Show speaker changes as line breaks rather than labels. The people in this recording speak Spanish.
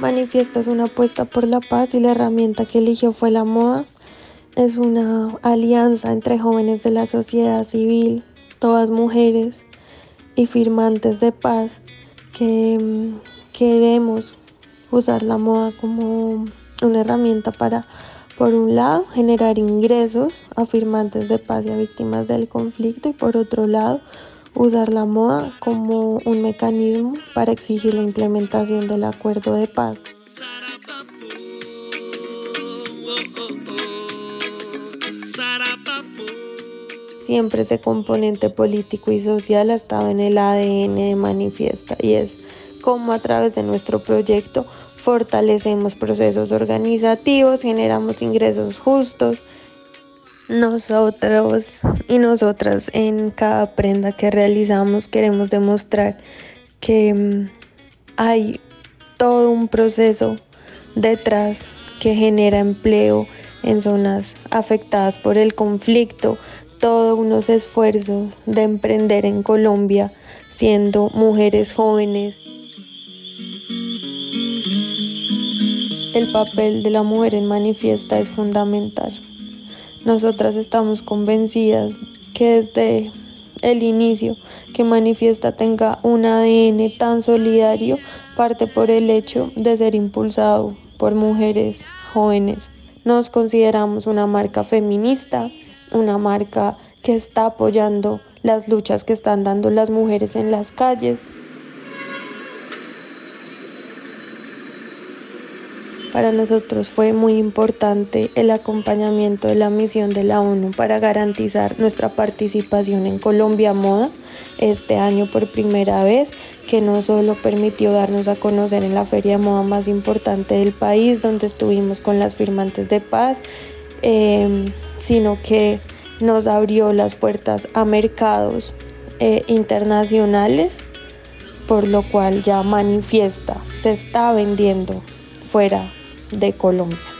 Manifiesta es una apuesta por la paz y la herramienta que eligió fue la moda. Es una alianza entre jóvenes de la sociedad civil, todas mujeres y firmantes de paz que mm, queremos usar la moda como una herramienta para, por un lado, generar ingresos a firmantes de paz y a víctimas del conflicto y por otro lado, usar la moda como un mecanismo para exigir la implementación del acuerdo de paz. Siempre ese componente político y social ha estado en el ADN de Manifiesta y es como a través de nuestro proyecto fortalecemos procesos organizativos, generamos ingresos justos, nosotros y nosotras en cada prenda que realizamos queremos demostrar que mm, hay todo un proceso detrás que genera empleo en zonas afectadas por el conflicto, todos unos esfuerzos de emprender en Colombia siendo mujeres jóvenes. El papel de la mujer en manifiesta es fundamental. Nosotras estamos convencidas que desde el inicio que Manifiesta tenga un ADN tan solidario parte por el hecho de ser impulsado por mujeres jóvenes. Nos consideramos una marca feminista, una marca que está apoyando las luchas que están dando las mujeres en las calles, Para nosotros fue muy importante el acompañamiento de la misión de la ONU para garantizar nuestra participación en Colombia Moda este año por primera vez, que no solo permitió darnos a conocer en la feria de moda más importante del país, donde estuvimos con las firmantes de paz, em, sino que nos abrió las puertas a mercados eh, internacionales, por lo cual ya manifiesta, se está vendiendo fuera de Colombia.